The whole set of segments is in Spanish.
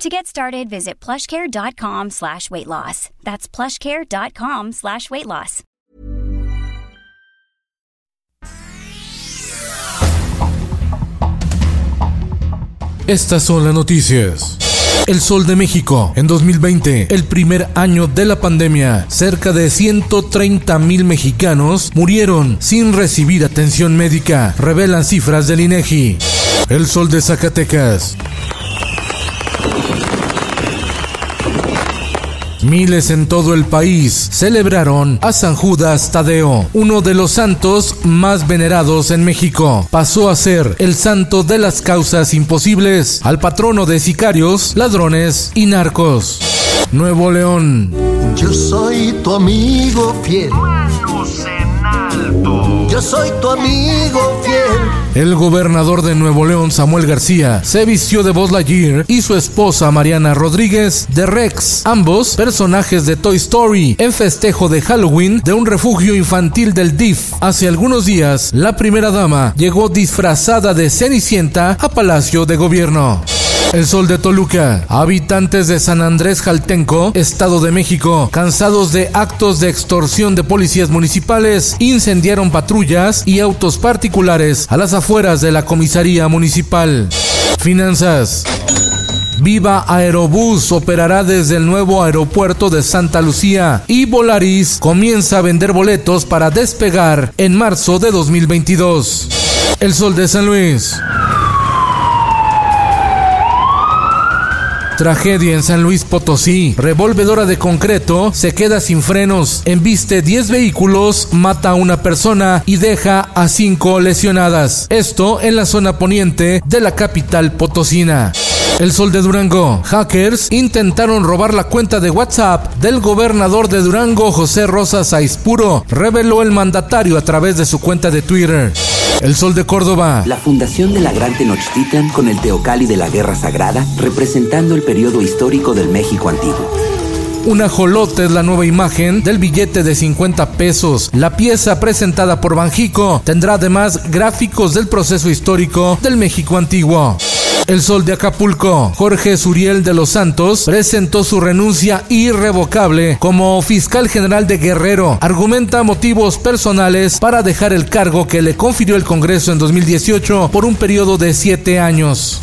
To get started, visit plushcare.com slash weight loss. That's plushcare.com slash weight loss. Estas son las noticias. El Sol de México. En 2020, el primer año de la pandemia, cerca de 130 mil mexicanos murieron sin recibir atención médica, revelan cifras del INEGI. El Sol de Zacatecas. Miles en todo el país celebraron a San Judas Tadeo, uno de los santos más venerados en México. Pasó a ser el santo de las causas imposibles, al patrono de sicarios, ladrones y narcos. Nuevo León. Yo soy tu amigo fiel. Yo soy tu amigo fiel. El gobernador de Nuevo León, Samuel García, se vistió de Buzz Lightyear y su esposa Mariana Rodríguez de Rex, ambos personajes de Toy Story, en festejo de Halloween de un refugio infantil del DIF. Hace algunos días, la primera dama llegó disfrazada de Cenicienta a Palacio de Gobierno. El sol de Toluca. Habitantes de San Andrés Jaltenco, Estado de México, cansados de actos de extorsión de policías municipales, incendiaron patrullas y autos particulares a las afueras de la comisaría municipal. Finanzas. Viva Aerobús operará desde el nuevo aeropuerto de Santa Lucía y Volaris comienza a vender boletos para despegar en marzo de 2022. El Sol de San Luis. Tragedia en San Luis Potosí. Revolvedora de concreto se queda sin frenos. Embiste 10 vehículos, mata a una persona y deja a 5 lesionadas. Esto en la zona poniente de la capital potosina. El Sol de Durango. Hackers intentaron robar la cuenta de WhatsApp del gobernador de Durango, José Rosa Saispuro, reveló el mandatario a través de su cuenta de Twitter. El Sol de Córdoba. La fundación de la Gran Tenochtitlan con el Teocalli de la Guerra Sagrada, representando el periodo histórico del México antiguo. Un ajolote es la nueva imagen del billete de 50 pesos. La pieza presentada por Banjico tendrá además gráficos del proceso histórico del México antiguo. El Sol de Acapulco. Jorge Suriel de los Santos presentó su renuncia irrevocable como fiscal general de Guerrero. Argumenta motivos personales para dejar el cargo que le confirió el Congreso en 2018 por un periodo de siete años.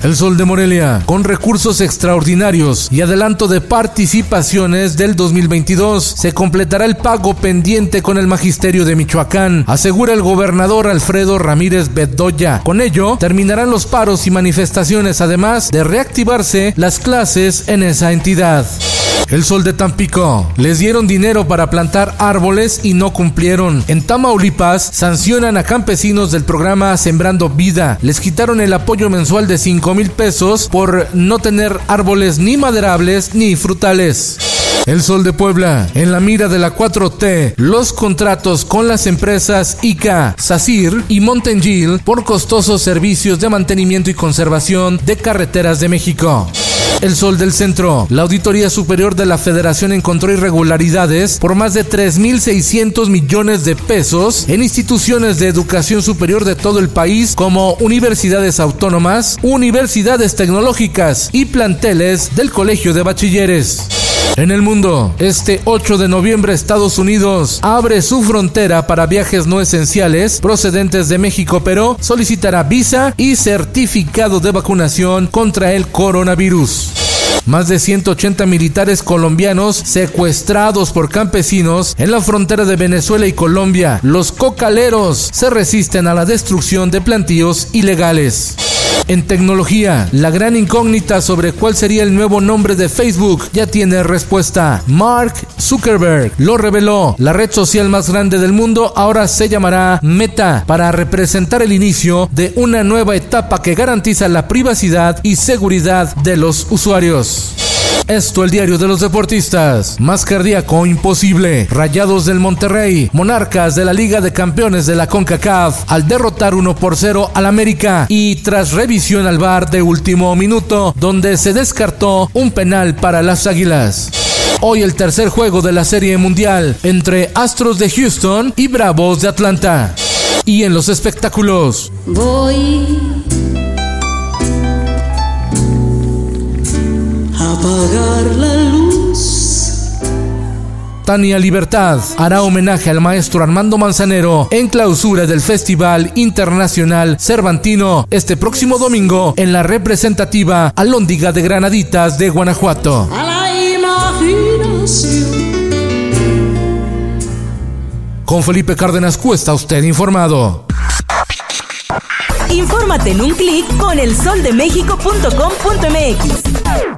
El Sol de Morelia, con recursos extraordinarios y adelanto de participaciones del 2022, se completará el pago pendiente con el Magisterio de Michoacán, asegura el gobernador Alfredo Ramírez Bedoya. Con ello, terminarán los paros y manifestaciones, además de reactivarse las clases en esa entidad. El Sol de Tampico. Les dieron dinero para plantar árboles y no cumplieron. En Tamaulipas sancionan a campesinos del programa Sembrando Vida. Les quitaron el apoyo mensual de 5 mil pesos por no tener árboles ni maderables ni frutales. El Sol de Puebla, en la mira de la 4T, los contratos con las empresas ICA, SACIR y Montengil por costosos servicios de mantenimiento y conservación de carreteras de México. El Sol del Centro. La Auditoría Superior de la Federación encontró irregularidades por más de 3.600 millones de pesos en instituciones de educación superior de todo el país como universidades autónomas, universidades tecnológicas y planteles del Colegio de Bachilleres. En el mundo, este 8 de noviembre Estados Unidos abre su frontera para viajes no esenciales procedentes de México, pero solicitará visa y certificado de vacunación contra el coronavirus. Más de 180 militares colombianos secuestrados por campesinos en la frontera de Venezuela y Colombia. Los cocaleros se resisten a la destrucción de plantíos ilegales. En tecnología, la gran incógnita sobre cuál sería el nuevo nombre de Facebook ya tiene respuesta. Mark Zuckerberg lo reveló. La red social más grande del mundo ahora se llamará Meta para representar el inicio de una nueva etapa que garantiza la privacidad y seguridad de los usuarios. Esto el diario de los deportistas. Más cardíaco imposible. Rayados del Monterrey, monarcas de la Liga de Campeones de la CONCACAF, al derrotar 1 por 0 al América y tras revisión al bar de último minuto, donde se descartó un penal para las Águilas. Hoy el tercer juego de la Serie Mundial entre Astros de Houston y Bravos de Atlanta. Y en los espectáculos. Voy apagar la luz. Tania Libertad hará homenaje al maestro Armando Manzanero en clausura del Festival Internacional Cervantino este próximo domingo en la representativa Alóndiga de Granaditas de Guanajuato. A la imaginación. Con Felipe Cárdenas Cuesta usted informado. Infórmate en un clic con elsoldemexico.com.mx.